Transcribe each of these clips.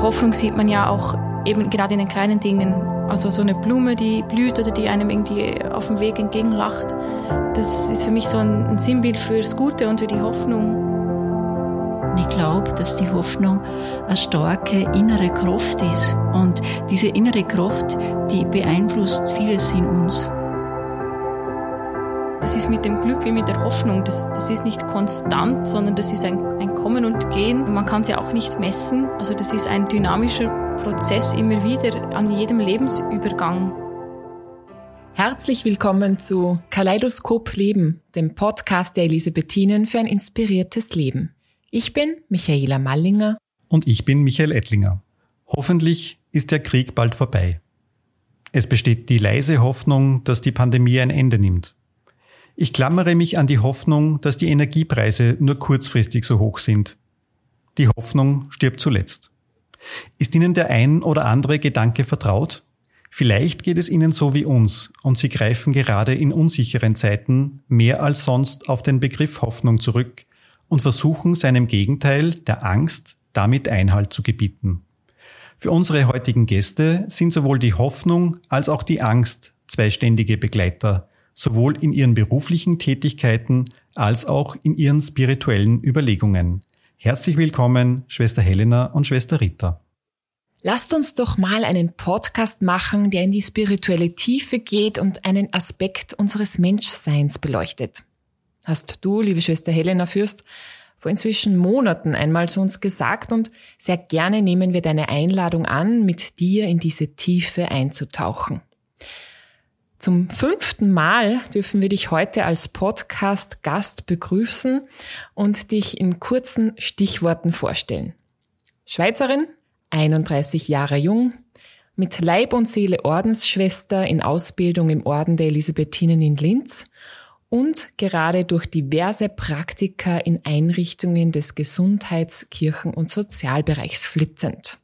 Hoffnung sieht man ja auch eben gerade in den kleinen Dingen. Also so eine Blume, die blüht oder die einem irgendwie auf dem Weg entgegenlacht. Das ist für mich so ein, ein Sinnbild fürs Gute und für die Hoffnung. Ich glaube, dass die Hoffnung eine starke innere Kraft ist. Und diese innere Kraft, die beeinflusst vieles in uns. Das ist mit dem Glück wie mit der Hoffnung. Das, das ist nicht konstant, sondern das ist ein, ein Kommen und Gehen. Man kann es ja auch nicht messen. Also das ist ein dynamischer Prozess immer wieder an jedem Lebensübergang. Herzlich willkommen zu Kaleidoskop Leben, dem Podcast der Elisabethinen für ein inspiriertes Leben. Ich bin Michaela Mallinger. Und ich bin Michael Ettlinger. Hoffentlich ist der Krieg bald vorbei. Es besteht die leise Hoffnung, dass die Pandemie ein Ende nimmt. Ich klammere mich an die Hoffnung, dass die Energiepreise nur kurzfristig so hoch sind. Die Hoffnung stirbt zuletzt. Ist Ihnen der ein oder andere Gedanke vertraut? Vielleicht geht es Ihnen so wie uns und Sie greifen gerade in unsicheren Zeiten mehr als sonst auf den Begriff Hoffnung zurück, und versuchen seinem Gegenteil, der Angst, damit Einhalt zu gebieten. Für unsere heutigen Gäste sind sowohl die Hoffnung als auch die Angst zwei ständige Begleiter, sowohl in ihren beruflichen Tätigkeiten als auch in ihren spirituellen Überlegungen. Herzlich willkommen, Schwester Helena und Schwester Rita. Lasst uns doch mal einen Podcast machen, der in die spirituelle Tiefe geht und einen Aspekt unseres Menschseins beleuchtet hast du, liebe Schwester Helena Fürst, vor inzwischen Monaten einmal zu uns gesagt und sehr gerne nehmen wir deine Einladung an, mit dir in diese Tiefe einzutauchen. Zum fünften Mal dürfen wir dich heute als Podcast-Gast begrüßen und dich in kurzen Stichworten vorstellen. Schweizerin, 31 Jahre jung, mit Leib und Seele Ordensschwester in Ausbildung im Orden der Elisabethinen in Linz und gerade durch diverse Praktika in Einrichtungen des Gesundheits-, Kirchen- und Sozialbereichs flitzend.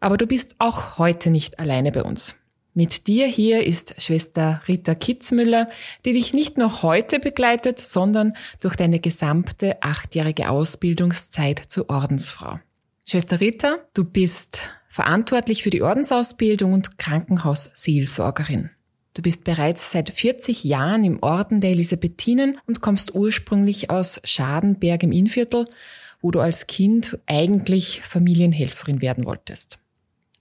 Aber du bist auch heute nicht alleine bei uns. Mit dir hier ist Schwester Rita Kitzmüller, die dich nicht nur heute begleitet, sondern durch deine gesamte achtjährige Ausbildungszeit zur Ordensfrau. Schwester Rita, du bist verantwortlich für die Ordensausbildung und Krankenhausseelsorgerin. Du bist bereits seit 40 Jahren im Orden der Elisabethinen und kommst ursprünglich aus Schadenberg im Innviertel, wo du als Kind eigentlich Familienhelferin werden wolltest.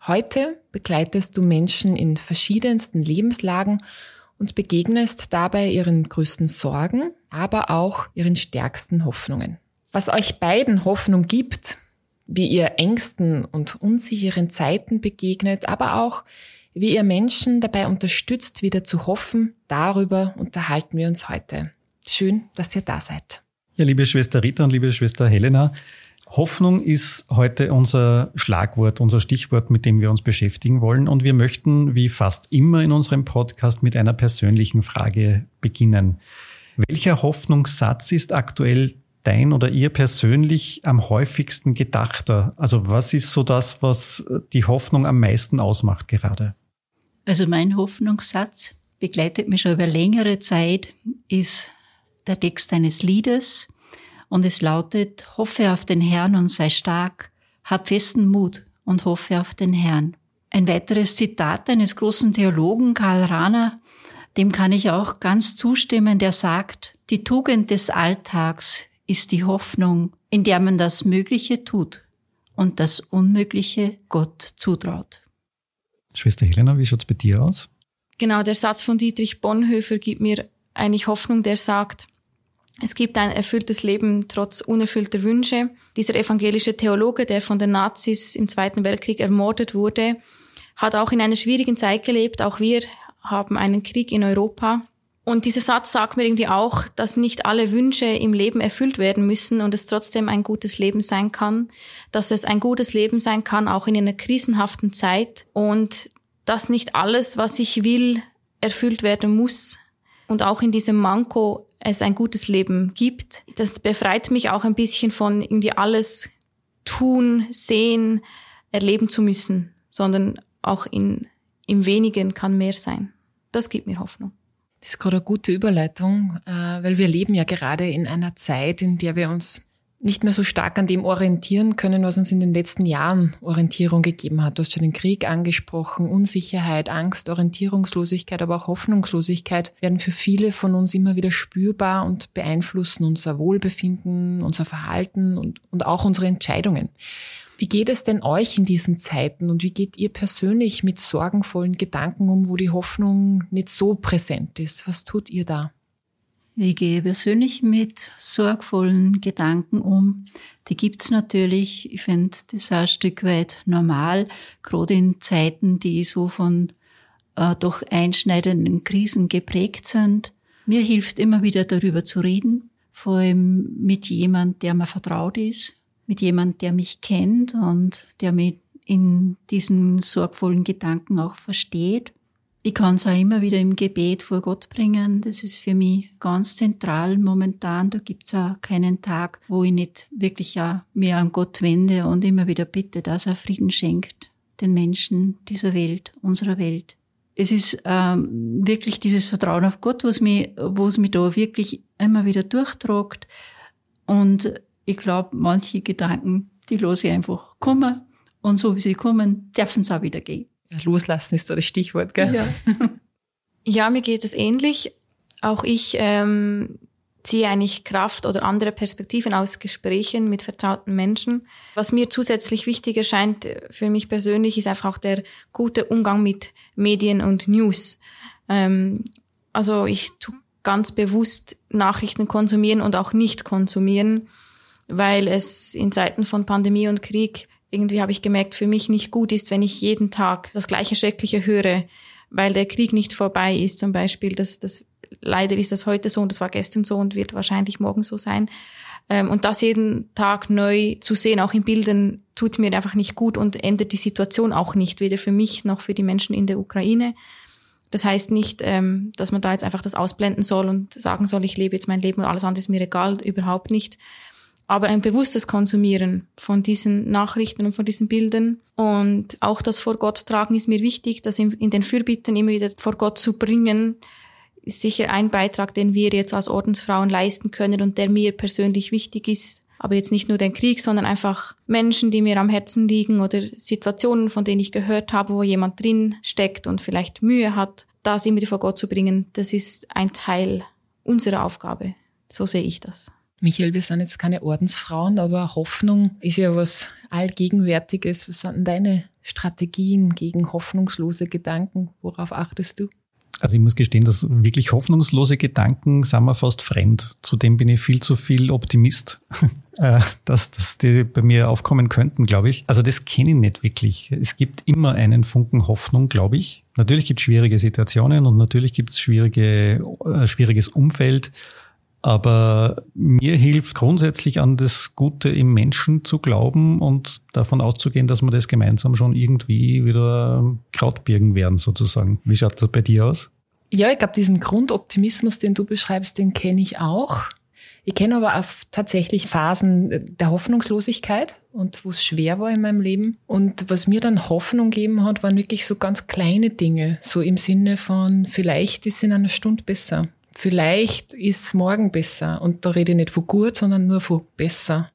Heute begleitest du Menschen in verschiedensten Lebenslagen und begegnest dabei ihren größten Sorgen, aber auch ihren stärksten Hoffnungen. Was euch beiden Hoffnung gibt, wie ihr Ängsten und unsicheren Zeiten begegnet, aber auch wie ihr Menschen dabei unterstützt, wieder zu hoffen, darüber unterhalten wir uns heute. Schön, dass ihr da seid. Ja, liebe Schwester Rita und liebe Schwester Helena, Hoffnung ist heute unser Schlagwort, unser Stichwort, mit dem wir uns beschäftigen wollen. Und wir möchten, wie fast immer in unserem Podcast, mit einer persönlichen Frage beginnen. Welcher Hoffnungssatz ist aktuell dein oder ihr persönlich am häufigsten gedachter? Also was ist so das, was die Hoffnung am meisten ausmacht gerade? Also mein Hoffnungssatz begleitet mich schon über längere Zeit, ist der Text eines Liedes und es lautet, hoffe auf den Herrn und sei stark, hab festen Mut und hoffe auf den Herrn. Ein weiteres Zitat eines großen Theologen, Karl Rahner, dem kann ich auch ganz zustimmen, der sagt, die Tugend des Alltags ist die Hoffnung, in der man das Mögliche tut und das Unmögliche Gott zutraut. Schwester Helena, wie schaut's bei dir aus? Genau, der Satz von Dietrich Bonhoeffer gibt mir eigentlich Hoffnung, der sagt, es gibt ein erfülltes Leben trotz unerfüllter Wünsche. Dieser evangelische Theologe, der von den Nazis im Zweiten Weltkrieg ermordet wurde, hat auch in einer schwierigen Zeit gelebt. Auch wir haben einen Krieg in Europa. Und dieser Satz sagt mir irgendwie auch, dass nicht alle Wünsche im Leben erfüllt werden müssen und es trotzdem ein gutes Leben sein kann, dass es ein gutes Leben sein kann, auch in einer krisenhaften Zeit und dass nicht alles, was ich will, erfüllt werden muss und auch in diesem Manko es ein gutes Leben gibt. Das befreit mich auch ein bisschen von irgendwie alles tun, sehen, erleben zu müssen, sondern auch in, im Wenigen kann mehr sein. Das gibt mir Hoffnung. Das ist gerade eine gute Überleitung, äh, weil wir leben ja gerade in einer Zeit, in der wir uns nicht mehr so stark an dem orientieren können, was uns in den letzten Jahren Orientierung gegeben hat. Du hast schon den Krieg angesprochen, Unsicherheit, Angst, Orientierungslosigkeit, aber auch Hoffnungslosigkeit werden für viele von uns immer wieder spürbar und beeinflussen unser Wohlbefinden, unser Verhalten und, und auch unsere Entscheidungen. Wie geht es denn euch in diesen Zeiten und wie geht ihr persönlich mit sorgenvollen Gedanken um, wo die Hoffnung nicht so präsent ist? Was tut ihr da? Ich gehe persönlich mit sorgvollen Gedanken um. Die gibt's natürlich. Ich finde das auch ein Stück weit normal, gerade in Zeiten, die so von äh, doch einschneidenden Krisen geprägt sind. Mir hilft immer wieder darüber zu reden, vor allem mit jemand, der mir vertraut ist, mit jemand, der mich kennt und der mich in diesen sorgvollen Gedanken auch versteht. Ich kann es auch immer wieder im Gebet vor Gott bringen. Das ist für mich ganz zentral momentan. Da gibt's auch keinen Tag, wo ich nicht wirklich auch mehr an Gott wende und immer wieder bitte, dass er Frieden schenkt den Menschen dieser Welt, unserer Welt. Es ist ähm, wirklich dieses Vertrauen auf Gott, was mich, was mich da wirklich immer wieder durchtragt. Und ich glaube, manche Gedanken, die lasse ich einfach kommen. Und so wie sie kommen, dürfen sie auch wieder gehen. Loslassen ist da das Stichwort, gell? Ja, ja mir geht es ähnlich. Auch ich ähm, ziehe eigentlich Kraft oder andere Perspektiven aus Gesprächen mit vertrauten Menschen. Was mir zusätzlich wichtig erscheint für mich persönlich, ist einfach auch der gute Umgang mit Medien und News. Ähm, also ich tue ganz bewusst Nachrichten konsumieren und auch nicht konsumieren, weil es in Zeiten von Pandemie und Krieg irgendwie habe ich gemerkt, für mich nicht gut ist, wenn ich jeden Tag das gleiche Schreckliche höre, weil der Krieg nicht vorbei ist zum Beispiel. Das, das, leider ist das heute so und das war gestern so und wird wahrscheinlich morgen so sein. Ähm, und das jeden Tag neu zu sehen, auch in Bildern, tut mir einfach nicht gut und ändert die Situation auch nicht, weder für mich noch für die Menschen in der Ukraine. Das heißt nicht, ähm, dass man da jetzt einfach das ausblenden soll und sagen soll, ich lebe jetzt mein Leben und alles andere ist mir egal, überhaupt nicht aber ein bewusstes Konsumieren von diesen Nachrichten und von diesen Bildern. Und auch das vor Gott tragen ist mir wichtig, das in, den Fürbitten immer wieder vor Gott zu bringen, ist sicher ein Beitrag, den wir jetzt als Ordensfrauen leisten können und der mir persönlich wichtig ist. Aber jetzt nicht nur den Krieg, sondern einfach Menschen, die mir am Herzen liegen oder Situationen, von denen ich gehört habe, wo jemand drin steckt und vielleicht Mühe hat, das immer wieder vor Gott zu bringen. Das ist ein Teil unserer Aufgabe. So sehe ich das. Michael, wir sind jetzt keine Ordensfrauen, aber Hoffnung ist ja was Allgegenwärtiges. Was sind denn deine Strategien gegen hoffnungslose Gedanken? Worauf achtest du? Also ich muss gestehen, dass wirklich hoffnungslose Gedanken sind mir fast fremd. Zudem bin ich viel zu viel Optimist, äh, dass, dass die bei mir aufkommen könnten, glaube ich. Also das kenne ich nicht wirklich. Es gibt immer einen Funken Hoffnung, glaube ich. Natürlich gibt es schwierige Situationen und natürlich gibt es schwierige, äh, schwieriges Umfeld. Aber mir hilft grundsätzlich an das Gute im Menschen zu glauben und davon auszugehen, dass wir das gemeinsam schon irgendwie wieder Kraut birgen werden, sozusagen. Wie schaut das bei dir aus? Ja, ich glaube, diesen Grundoptimismus, den du beschreibst, den kenne ich auch. Ich kenne aber auch tatsächlich Phasen der Hoffnungslosigkeit und wo es schwer war in meinem Leben. Und was mir dann Hoffnung gegeben hat, waren wirklich so ganz kleine Dinge. So im Sinne von, vielleicht ist es in einer Stunde besser vielleicht ist morgen besser. Und da rede ich nicht von gut, sondern nur von besser.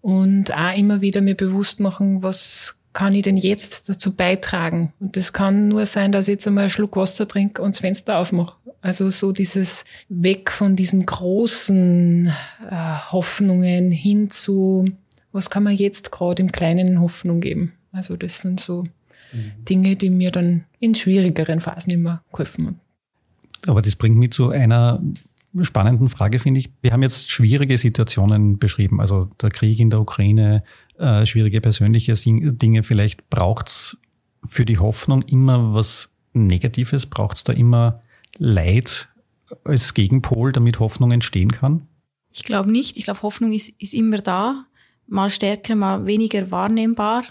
Und auch immer wieder mir bewusst machen, was kann ich denn jetzt dazu beitragen? Und das kann nur sein, dass ich jetzt einmal einen Schluck Wasser trinke und das Fenster aufmache. Also so dieses Weg von diesen großen äh, Hoffnungen hin zu, was kann man jetzt gerade im Kleinen Hoffnung geben? Also das sind so mhm. Dinge, die mir dann in schwierigeren Phasen immer geholfen haben. Aber das bringt mich zu einer spannenden Frage, finde ich. Wir haben jetzt schwierige Situationen beschrieben, also der Krieg in der Ukraine, äh, schwierige persönliche Dinge. Vielleicht braucht's für die Hoffnung immer was Negatives, braucht's da immer Leid als Gegenpol, damit Hoffnung entstehen kann? Ich glaube nicht. Ich glaube, Hoffnung ist, ist immer da, mal stärker, mal weniger wahrnehmbar,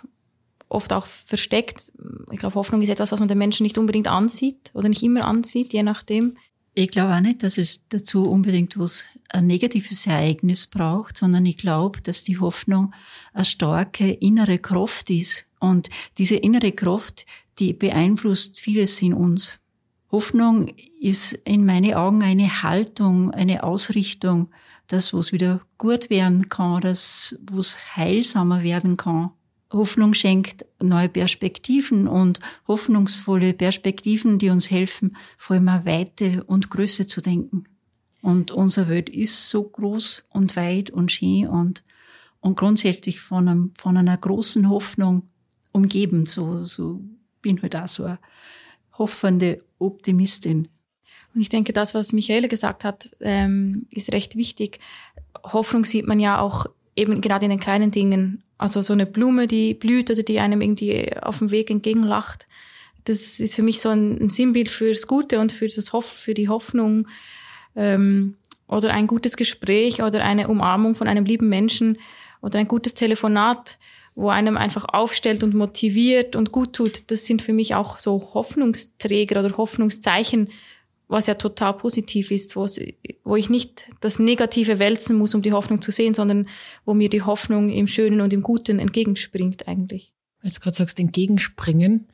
oft auch versteckt. Ich glaube, Hoffnung ist etwas, was man den Menschen nicht unbedingt ansieht oder nicht immer ansieht, je nachdem. Ich glaube auch nicht, dass es dazu unbedingt was ein negatives Ereignis braucht, sondern ich glaube, dass die Hoffnung eine starke innere Kraft ist. Und diese innere Kraft, die beeinflusst vieles in uns. Hoffnung ist in meinen Augen eine Haltung, eine Ausrichtung, das, was wieder gut werden kann, das, was heilsamer werden kann. Hoffnung schenkt neue Perspektiven und hoffnungsvolle Perspektiven, die uns helfen, vor allem Weite und Größe zu denken. Und unsere Welt ist so groß und weit und schön und, und grundsätzlich von, einem, von einer großen Hoffnung umgeben. So, so bin halt auch so eine hoffende Optimistin. Und ich denke, das, was Michaela gesagt hat, ähm, ist recht wichtig. Hoffnung sieht man ja auch eben gerade in den kleinen Dingen. Also so eine Blume, die blüht oder die einem irgendwie auf dem Weg entgegenlacht. Das ist für mich so ein, Sinnbild fürs Gute und für, das Hoff, für die Hoffnung. Ähm, oder ein gutes Gespräch oder eine Umarmung von einem lieben Menschen oder ein gutes Telefonat wo einem einfach aufstellt und motiviert und gut tut, das sind für mich auch so Hoffnungsträger oder Hoffnungszeichen, was ja total positiv ist, wo ich nicht das Negative wälzen muss, um die Hoffnung zu sehen, sondern wo mir die Hoffnung im Schönen und im Guten entgegenspringt eigentlich. Als du gerade sagst, entgegenspringen,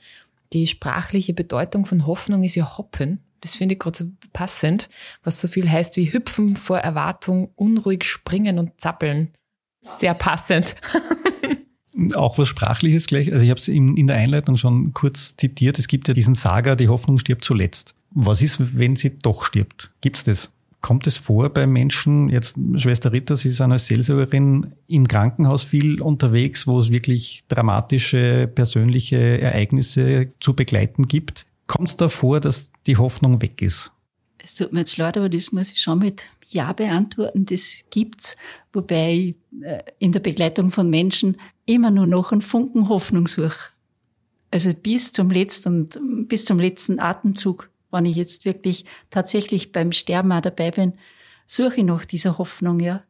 die sprachliche Bedeutung von Hoffnung ist ja hoppen. Das finde ich gerade so passend, was so viel heißt wie hüpfen vor Erwartung, unruhig springen und zappeln. Sehr passend. Auch was Sprachliches gleich. Also ich habe es in, in der Einleitung schon kurz zitiert. Es gibt ja diesen Saga, die Hoffnung stirbt zuletzt. Was ist, wenn sie doch stirbt? Gibt's das? Kommt es vor bei Menschen, jetzt Schwester Ritter, Sie sind als Seelsorgerin im Krankenhaus viel unterwegs, wo es wirklich dramatische persönliche Ereignisse zu begleiten gibt? Kommt es da vor, dass die Hoffnung weg ist? Es tut mir jetzt leid, aber das muss ich schon mit Ja beantworten. Das gibt's, wobei ich äh, in der Begleitung von Menschen immer nur noch einen Funken Hoffnung suche. Also bis zum letzten, bis zum letzten Atemzug, wenn ich jetzt wirklich tatsächlich beim Sterben auch dabei bin, suche ich noch diese Hoffnung, ja.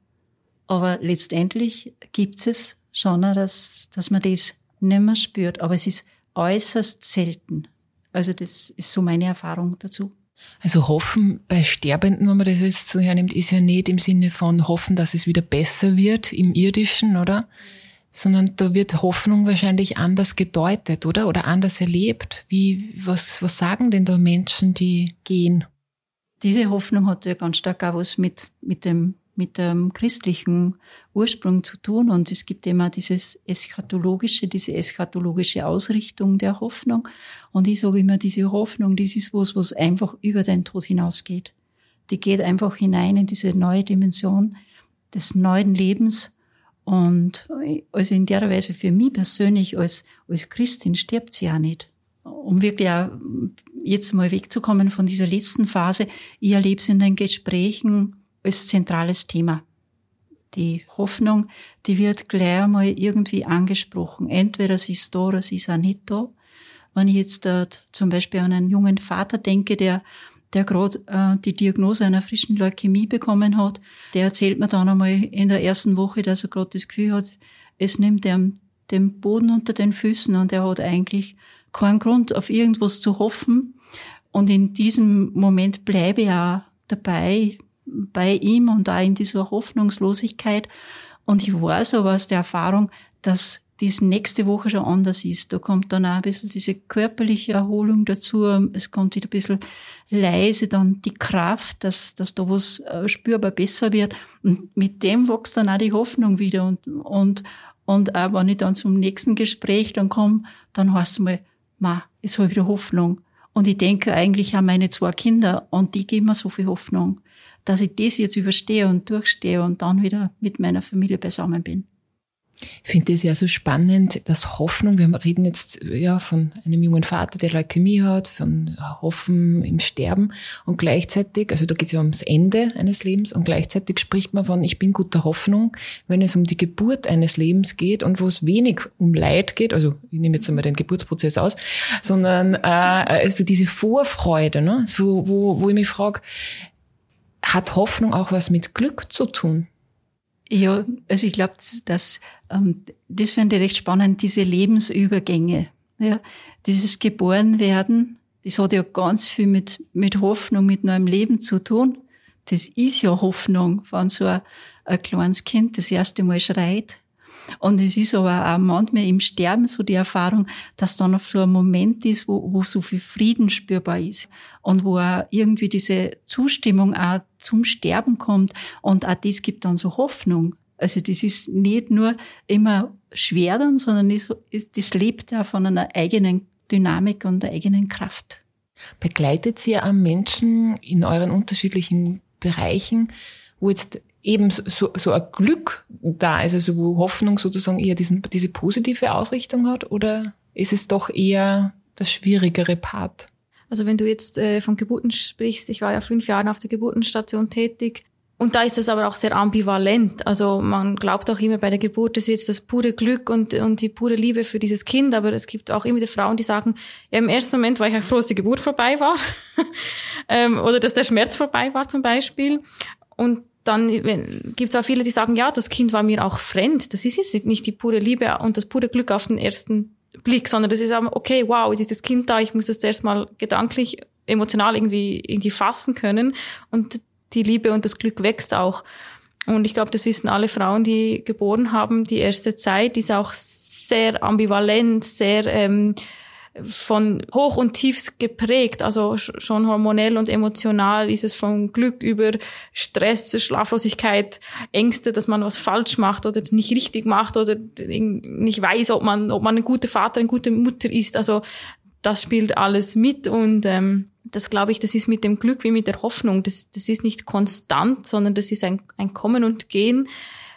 Aber letztendlich gibt es schon, dass, dass man das nicht mehr spürt. Aber es ist äußerst selten. Also das ist so meine Erfahrung dazu. Also hoffen bei Sterbenden, wenn man das jetzt so hernimmt, ist ja nicht im Sinne von hoffen, dass es wieder besser wird im Irdischen, oder? Sondern da wird Hoffnung wahrscheinlich anders gedeutet, oder? Oder anders erlebt. Wie, was, was sagen denn da Menschen, die gehen? Diese Hoffnung hat ja ganz stark auch was mit, mit dem, mit dem christlichen Ursprung zu tun. Und es gibt immer dieses eschatologische, diese eschatologische Ausrichtung der Hoffnung. Und ich sage immer, diese Hoffnung, das ist was, was einfach über den Tod hinausgeht. Die geht einfach hinein in diese neue Dimension des neuen Lebens und also in der Weise für mich persönlich als, als Christin stirbt sie ja nicht. Um wirklich auch jetzt mal wegzukommen von dieser letzten Phase, ich erlebe es in den Gesprächen als zentrales Thema. Die Hoffnung, die wird gleich einmal irgendwie angesprochen. Entweder sie ist da oder sie ist auch nicht da. Wenn ich jetzt äh, zum Beispiel an einen jungen Vater denke, der der gerade äh, die Diagnose einer frischen Leukämie bekommen hat, der erzählt mir dann einmal in der ersten Woche, dass er gerade das Gefühl hat, es nimmt ihm den Boden unter den Füßen und er hat eigentlich keinen Grund, auf irgendwas zu hoffen. Und in diesem Moment bleibe ich auch dabei, bei ihm und auch in dieser Hoffnungslosigkeit. Und ich weiß aber aus der Erfahrung, dass dies nächste Woche schon anders ist. Da kommt dann auch ein bisschen diese körperliche Erholung dazu. Es kommt wieder ein bisschen leise dann die Kraft, dass, dass da was äh, spürbar besser wird. Und mit dem wächst dann auch die Hoffnung wieder. Und, und, und auch wenn ich dann zum nächsten Gespräch dann komme, dann heißt es mal, ma, es habe wieder Hoffnung. Und ich denke eigentlich an meine zwei Kinder und die geben mir so viel Hoffnung, dass ich das jetzt überstehe und durchstehe und dann wieder mit meiner Familie beisammen bin. Ich finde es ja so spannend, dass Hoffnung, wir reden jetzt ja von einem jungen Vater, der Leukämie hat, von Hoffen im Sterben und gleichzeitig, also da geht es ja ums Ende eines Lebens und gleichzeitig spricht man von, ich bin guter Hoffnung, wenn es um die Geburt eines Lebens geht und wo es wenig um Leid geht, also ich nehme jetzt einmal den Geburtsprozess aus, sondern äh, also diese Vorfreude, ne? so, wo, wo ich mich frage, hat Hoffnung auch was mit Glück zu tun? Ja, also ich glaube, dass ähm, das finde ich recht spannend, diese Lebensübergänge. Ja, dieses Geborenwerden, das hat ja ganz viel mit, mit Hoffnung, mit neuem Leben zu tun. Das ist ja Hoffnung, wenn so ein, ein kleines Kind das erste Mal schreit. Und es ist aber auch manchmal im Sterben so die Erfahrung, dass dann auf so ein Moment ist, wo, wo so viel Frieden spürbar ist und wo auch irgendwie diese Zustimmung auch zum Sterben kommt und auch das gibt dann so Hoffnung. Also das ist nicht nur immer schwer dann, sondern das lebt auch von einer eigenen Dynamik und der eigenen Kraft. Begleitet ihr am Menschen in euren unterschiedlichen Bereichen, wo jetzt eben so, so ein Glück da ist, also wo Hoffnung sozusagen eher diesen, diese positive Ausrichtung hat, oder ist es doch eher das schwierigere Part? Also wenn du jetzt äh, von Geburten sprichst, ich war ja fünf Jahre auf der Geburtenstation tätig, und da ist es aber auch sehr ambivalent. Also man glaubt auch immer bei der Geburt ist jetzt das pure Glück und, und die pure Liebe für dieses Kind. Aber es gibt auch immer die Frauen, die sagen, ja, im ersten Moment war ich auch froh, dass die Geburt vorbei war. ähm, oder dass der Schmerz vorbei war zum Beispiel. Und dann gibt es auch viele, die sagen, ja, das Kind war mir auch fremd. Das ist jetzt nicht die pure Liebe und das pure Glück auf den ersten Blick, sondern das ist auch, okay, wow, jetzt ist das Kind da, ich muss das erst mal gedanklich emotional irgendwie irgendwie fassen können und die Liebe und das Glück wächst auch. Und ich glaube, das wissen alle Frauen, die geboren haben. Die erste Zeit ist auch sehr ambivalent, sehr ähm, von hoch und tief geprägt, also schon hormonell und emotional ist es von Glück über Stress, Schlaflosigkeit, Ängste, dass man was falsch macht oder nicht richtig macht oder nicht weiß, ob man, ob man ein guter Vater, eine gute Mutter ist. Also das spielt alles mit und ähm, das glaube ich, das ist mit dem Glück wie mit der Hoffnung. Das, das ist nicht konstant, sondern das ist ein, ein Kommen und Gehen.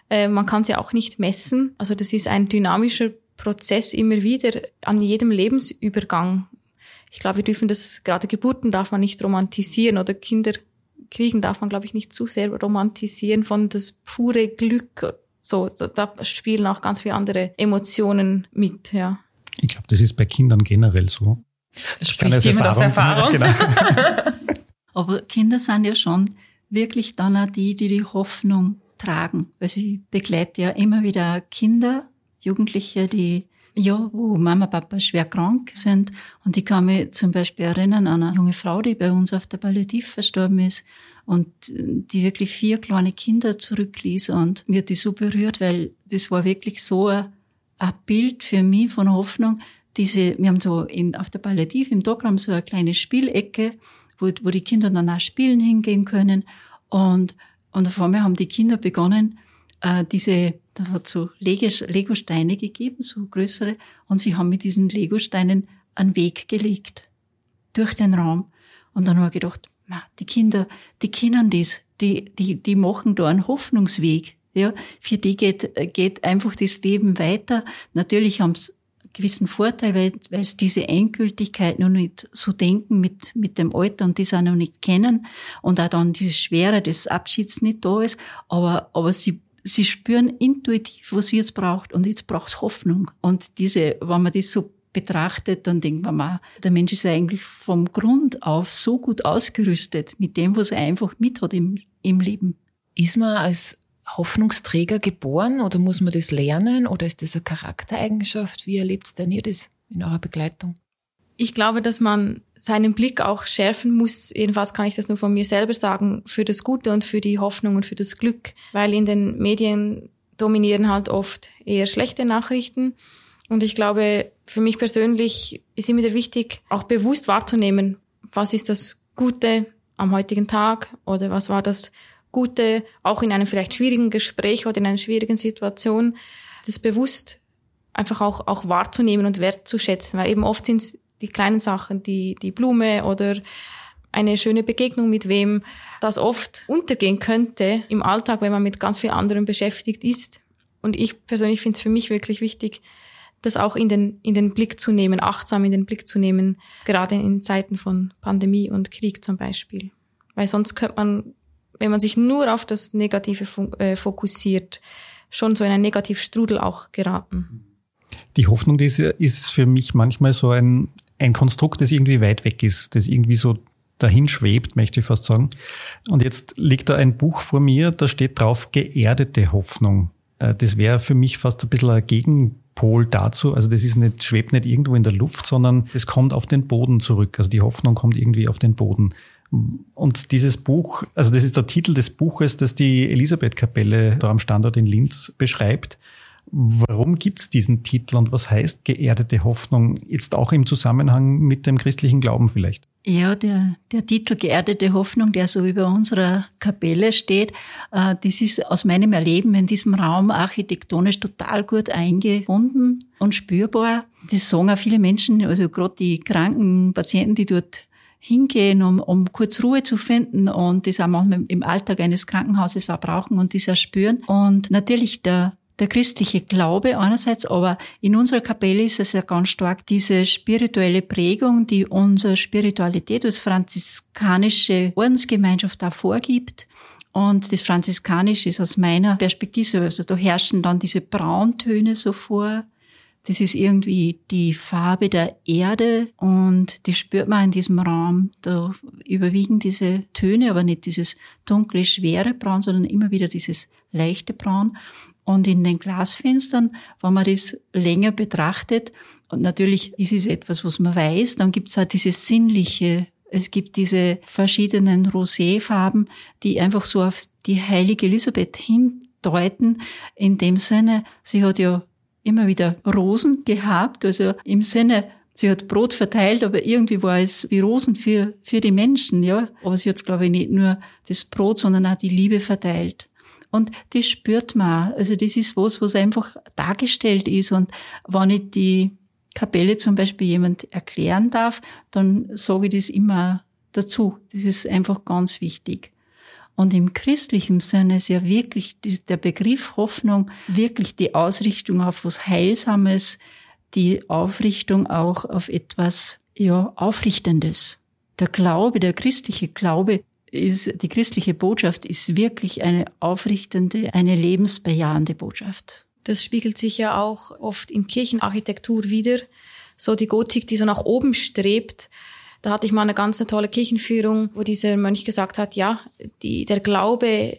Äh, man kann es ja auch nicht messen. Also das ist ein dynamischer Prozess immer wieder an jedem Lebensübergang. Ich glaube, wir dürfen das, gerade Geburten darf man nicht romantisieren oder Kinder kriegen darf man, glaube ich, nicht zu sehr romantisieren von das pure Glück. So, da, da spielen auch ganz viele andere Emotionen mit, ja. Ich glaube, das ist bei Kindern generell so. Das spricht jemand aus Erfahrung. Genau. Aber Kinder sind ja schon wirklich dann auch die, die die Hoffnung tragen. Also ich begleite ja immer wieder Kinder, Jugendliche, die ja, wo Mama, Papa schwer krank sind. Und ich kann mich zum Beispiel erinnern an eine junge Frau, die bei uns auf der Palliativ verstorben ist und die wirklich vier kleine Kinder zurückließ. Und mir hat die so berührt, weil das war wirklich so ein, Bild für mich von Hoffnung, diese, wir haben so in, auf der Palliativ im Dogramm so eine kleine Spielecke, wo, wo die Kinder dann auch spielen hingehen können. Und, und auf einmal haben die Kinder begonnen, äh, diese, da hat so Lego-Steine gegeben, so größere, und sie haben mit diesen Lego-Steinen einen Weg gelegt. Durch den Raum. Und dann habe ich gedacht, na, die Kinder, die kennen das, die, die, die machen da einen Hoffnungsweg. Ja, für die geht, geht einfach das Leben weiter. Natürlich haben sie gewissen Vorteil, weil, weil es diese Endgültigkeit noch nicht so denken mit, mit dem Alter und das auch noch nicht kennen und auch dann diese Schwere des Abschieds nicht da ist, aber, aber sie, sie spüren intuitiv, was sie jetzt braucht und jetzt braucht es Hoffnung. Und diese, wenn man das so betrachtet, dann denkt man mal, der Mensch ist eigentlich vom Grund auf so gut ausgerüstet mit dem, was er einfach mit hat im, im Leben. Ist man als Hoffnungsträger geboren oder muss man das lernen oder ist das eine Charaktereigenschaft? Wie erlebt denn ihr das in eurer Begleitung? Ich glaube, dass man seinen Blick auch schärfen muss, jedenfalls kann ich das nur von mir selber sagen, für das Gute und für die Hoffnung und für das Glück, weil in den Medien dominieren halt oft eher schlechte Nachrichten. Und ich glaube, für mich persönlich ist immer wieder wichtig, auch bewusst wahrzunehmen, was ist das Gute am heutigen Tag oder was war das Gute, auch in einem vielleicht schwierigen Gespräch oder in einer schwierigen Situation, das bewusst einfach auch, auch wahrzunehmen und wertzuschätzen, weil eben oft sind es die kleinen Sachen, die, die Blume oder eine schöne Begegnung mit wem, das oft untergehen könnte im Alltag, wenn man mit ganz viel anderem beschäftigt ist. Und ich persönlich finde es für mich wirklich wichtig, das auch in den, in den Blick zu nehmen, achtsam in den Blick zu nehmen, gerade in Zeiten von Pandemie und Krieg zum Beispiel. Weil sonst könnte man wenn man sich nur auf das Negative äh, fokussiert, schon so in einen Negativstrudel auch geraten. Die Hoffnung die ist für mich manchmal so ein, ein Konstrukt, das irgendwie weit weg ist, das irgendwie so dahin schwebt, möchte ich fast sagen. Und jetzt liegt da ein Buch vor mir, da steht drauf geerdete Hoffnung. Äh, das wäre für mich fast ein bisschen ein Gegenpol dazu. Also das ist nicht, schwebt nicht irgendwo in der Luft, sondern es kommt auf den Boden zurück. Also die Hoffnung kommt irgendwie auf den Boden. Und dieses Buch, also das ist der Titel des Buches, das die Elisabeth-Kapelle da am Standort in Linz beschreibt. Warum gibt es diesen Titel und was heißt geerdete Hoffnung jetzt auch im Zusammenhang mit dem christlichen Glauben vielleicht? Ja, der, der Titel Geerdete Hoffnung, der so über unserer Kapelle steht, äh, das ist aus meinem Erleben in diesem Raum architektonisch total gut eingebunden und spürbar. Das sagen auch viele Menschen, also gerade die kranken Patienten, die dort hingehen, um, um kurz Ruhe zu finden und das auch manchmal im Alltag eines Krankenhauses auch brauchen und das auch spüren. Und natürlich der der christliche Glaube einerseits, aber in unserer Kapelle ist es ja ganz stark diese spirituelle Prägung, die unsere Spiritualität als franziskanische Ordensgemeinschaft da vorgibt. Und das Franziskanische ist aus meiner Perspektive, also da herrschen dann diese Brauntöne so vor. Das ist irgendwie die Farbe der Erde und die spürt man in diesem Raum. Da überwiegen diese Töne, aber nicht dieses dunkle, schwere Braun, sondern immer wieder dieses leichte Braun. Und in den Glasfenstern, wenn man das länger betrachtet, und natürlich ist es etwas, was man weiß, dann gibt es auch dieses sinnliche, es gibt diese verschiedenen Roséfarben, die einfach so auf die heilige Elisabeth hindeuten. In dem Sinne, sie hat ja immer wieder Rosen gehabt, also im Sinne, sie hat Brot verteilt, aber irgendwie war es wie Rosen für, für die Menschen, ja. Aber sie hat, glaube ich, nicht nur das Brot, sondern auch die Liebe verteilt. Und das spürt man. Also das ist was, was einfach dargestellt ist. Und wenn ich die Kapelle zum Beispiel jemand erklären darf, dann sage ich das immer dazu. Das ist einfach ganz wichtig. Und im christlichen Sinne ist ja wirklich der Begriff Hoffnung wirklich die Ausrichtung auf was Heilsames, die Aufrichtung auch auf etwas, ja, Aufrichtendes. Der Glaube, der christliche Glaube ist, die christliche Botschaft ist wirklich eine aufrichtende, eine lebensbejahende Botschaft. Das spiegelt sich ja auch oft in Kirchenarchitektur wieder. So die Gotik, die so nach oben strebt. Da hatte ich mal eine ganz tolle Kirchenführung, wo dieser Mönch gesagt hat, ja, die, der Glaube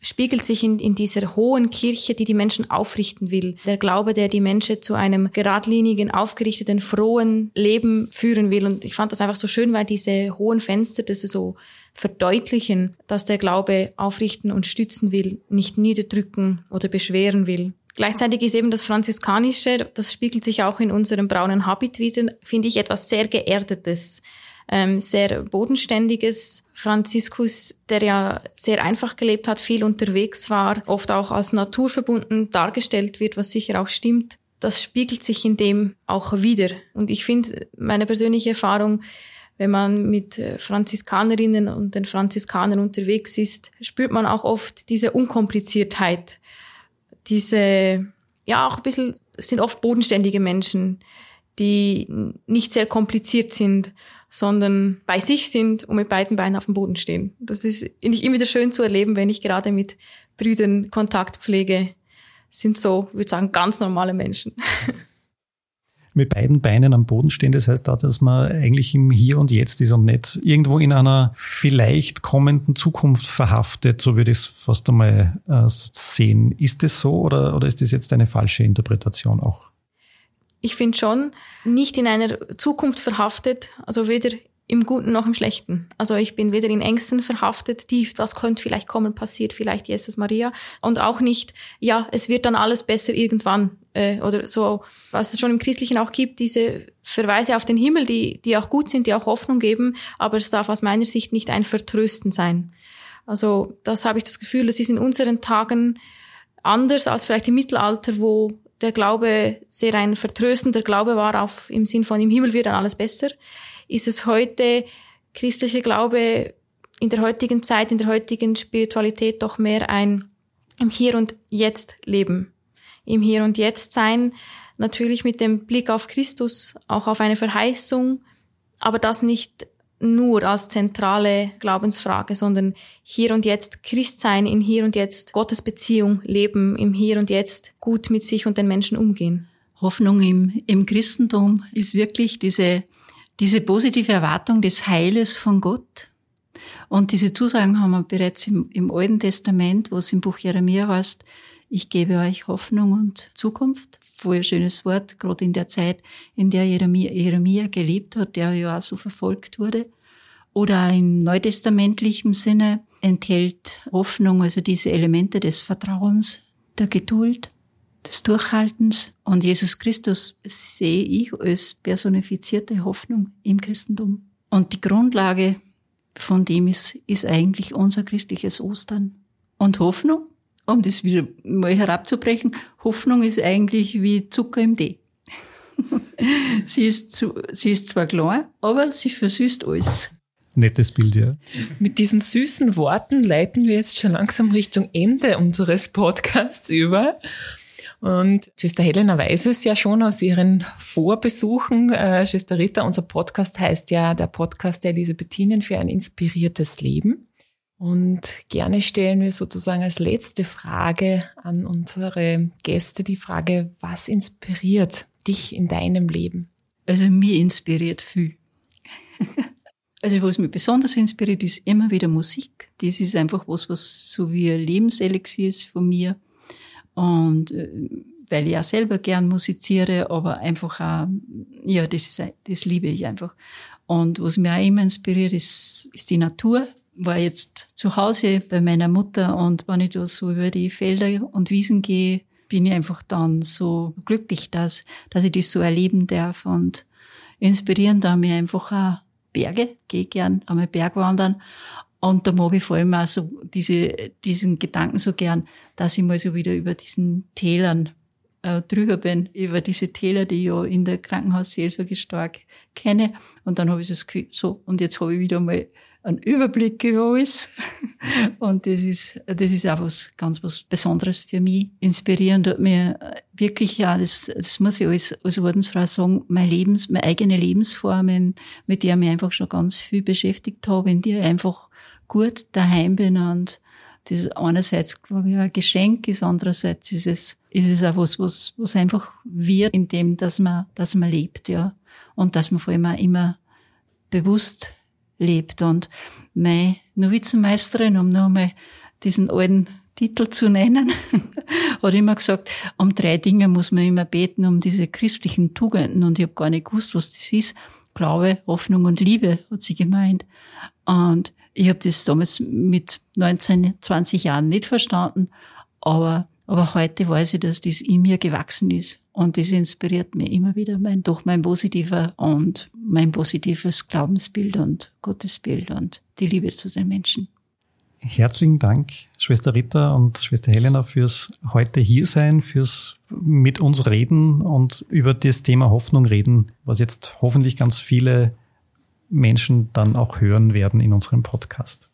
spiegelt sich in, in dieser hohen Kirche, die die Menschen aufrichten will. Der Glaube, der die Menschen zu einem geradlinigen, aufgerichteten, frohen Leben führen will. Und ich fand das einfach so schön, weil diese hohen Fenster, das so verdeutlichen, dass der Glaube aufrichten und stützen will, nicht niederdrücken oder beschweren will. Gleichzeitig ist eben das Franziskanische, das spiegelt sich auch in unserem braunen Habit wieder, finde ich etwas sehr Geerdetes, ähm, sehr Bodenständiges. Franziskus, der ja sehr einfach gelebt hat, viel unterwegs war, oft auch als naturverbunden dargestellt wird, was sicher auch stimmt. Das spiegelt sich in dem auch wieder. Und ich finde, meine persönliche Erfahrung, wenn man mit äh, Franziskanerinnen und den Franziskanern unterwegs ist, spürt man auch oft diese Unkompliziertheit, diese, ja, auch ein bisschen, sind oft bodenständige Menschen, die nicht sehr kompliziert sind, sondern bei sich sind und mit beiden Beinen auf dem Boden stehen. Das ist nicht immer wieder schön zu erleben, wenn ich gerade mit Brüdern Kontakt pflege. Sind so, würde sagen, ganz normale Menschen. mit beiden Beinen am Boden stehen. Das heißt auch, dass man eigentlich im Hier und Jetzt ist und nicht irgendwo in einer vielleicht kommenden Zukunft verhaftet, so würde ich es fast einmal äh, sehen. Ist das so oder, oder ist das jetzt eine falsche Interpretation auch? Ich finde schon, nicht in einer Zukunft verhaftet, also weder im Guten noch im Schlechten. Also ich bin weder in Ängsten verhaftet, die, was könnte vielleicht kommen, passiert vielleicht Jesus Maria. Und auch nicht, ja, es wird dann alles besser irgendwann. Äh, oder so, was es schon im Christlichen auch gibt, diese Verweise auf den Himmel, die, die auch gut sind, die auch Hoffnung geben, aber es darf aus meiner Sicht nicht ein Vertrösten sein. Also das habe ich das Gefühl, das ist in unseren Tagen anders als vielleicht im Mittelalter, wo der Glaube sehr ein vertröstender Glaube war auf, im Sinn von im Himmel wird dann alles besser ist es heute christliche Glaube in der heutigen Zeit, in der heutigen Spiritualität doch mehr ein im Hier und Jetzt leben. Im Hier und Jetzt sein, natürlich mit dem Blick auf Christus, auch auf eine Verheißung, aber das nicht nur als zentrale Glaubensfrage, sondern hier und jetzt Christ sein, in hier und jetzt Gottes Beziehung leben, im hier und jetzt gut mit sich und den Menschen umgehen. Hoffnung im, im Christentum ist wirklich diese diese positive Erwartung des Heiles von Gott. Und diese Zusagen haben wir bereits im, im Alten Testament, wo es im Buch Jeremia heißt, ich gebe euch Hoffnung und Zukunft. Voll schönes Wort, gerade in der Zeit, in der Jeremia, Jeremia gelebt hat, der ja auch so verfolgt wurde. Oder im neutestamentlichen Sinne enthält Hoffnung also diese Elemente des Vertrauens, der Geduld, des Durchhaltens. Und Jesus Christus sehe ich als personifizierte Hoffnung im Christentum. Und die Grundlage von dem ist, ist eigentlich unser christliches Ostern. Und Hoffnung, um das wieder mal herabzubrechen, Hoffnung ist eigentlich wie Zucker im Tee. sie, ist zu, sie ist zwar klein, aber sie versüßt alles. Nettes Bild, ja. Mit diesen süßen Worten leiten wir jetzt schon langsam Richtung Ende unseres Podcasts über. Und Schwester Helena weiß es ja schon aus ihren Vorbesuchen. Äh, Schwester Rita, unser Podcast heißt ja der Podcast der Elisabethinen für ein inspiriertes Leben. Und gerne stellen wir sozusagen als letzte Frage an unsere Gäste die Frage, was inspiriert dich in deinem Leben? Also mir inspiriert viel. also was mich besonders inspiriert, ist immer wieder Musik. Das ist einfach was, was so wie ein Lebenselixier ist von mir. Und äh, weil ich auch selber gern musiziere, aber einfach auch, ja, das ist, das liebe ich einfach. Und was mich auch immer inspiriert, ist, ist die Natur. War jetzt zu Hause bei meiner Mutter und wenn ich da so über die Felder und Wiesen gehe, bin ich einfach dann so glücklich, dass, dass ich das so erleben darf und inspirieren da mir einfach auch Berge, gehe gern einmal Bergwandern und da mag ich vor allem auch so diese, diesen Gedanken so gern, dass ich mal so wieder über diesen Tälern äh, drüber bin, über diese Täler, die ich ja in der Krankenhausseelsorge stark kenne. Und dann habe ich so das Gefühl, so, und jetzt habe ich wieder mal einen Überblick über alles. Und das ist, das ist auch was ganz was Besonderes für mich. Inspirierend hat mir wirklich, ja, das, das muss ich als, als Ordensfrau sagen, mein Lebens, meine eigene Lebensformen, mit der ich mich einfach schon ganz viel beschäftigt habe, in der ich einfach gut daheim bin und das ist einerseits, glaube ich, ein Geschenk ist, andererseits ist es, ist es auch was, was, was einfach wird, in dem, dass man, dass man lebt, ja. Und dass man vor allem auch immer bewusst lebt. Und meine Novizenmeisterin, um noch einmal diesen alten Titel zu nennen, hat immer gesagt, um drei Dinge muss man immer beten, um diese christlichen Tugenden. Und ich habe gar nicht gewusst, was das ist. Glaube, Hoffnung und Liebe, hat sie gemeint. Und ich habe das damals mit 19, 20 Jahren nicht verstanden, aber, aber heute weiß ich, dass das in mir gewachsen ist. Und das inspiriert mich immer wieder mein, durch mein positiver und mein positives Glaubensbild und Gottesbild und die Liebe zu den Menschen. Herzlichen Dank, Schwester Rita und Schwester Helena, fürs heute hier sein, fürs mit uns reden und über das Thema Hoffnung reden, was jetzt hoffentlich ganz viele Menschen dann auch hören werden in unserem Podcast.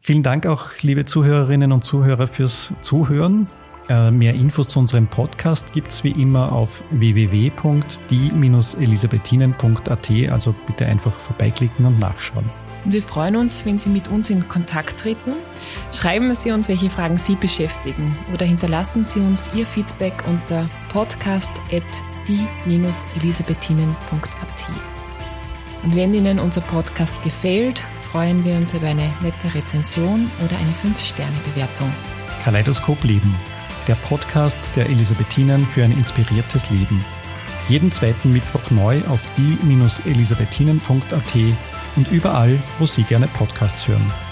Vielen Dank auch, liebe Zuhörerinnen und Zuhörer, fürs Zuhören. Äh, mehr Infos zu unserem Podcast gibt's wie immer auf www.die-elisabethinen.at, also bitte einfach vorbeiklicken und nachschauen. wir freuen uns, wenn Sie mit uns in Kontakt treten. Schreiben Sie uns, welche Fragen Sie beschäftigen oder hinterlassen Sie uns Ihr Feedback unter podcast.die-elisabethinen.at. Und wenn Ihnen unser Podcast gefällt, freuen wir uns über eine nette Rezension oder eine 5-Sterne-Bewertung. Kaleidoskop Leben, der Podcast der Elisabethinen für ein inspiriertes Leben. Jeden zweiten Mittwoch neu auf die-elisabethinen.at und überall, wo Sie gerne Podcasts hören.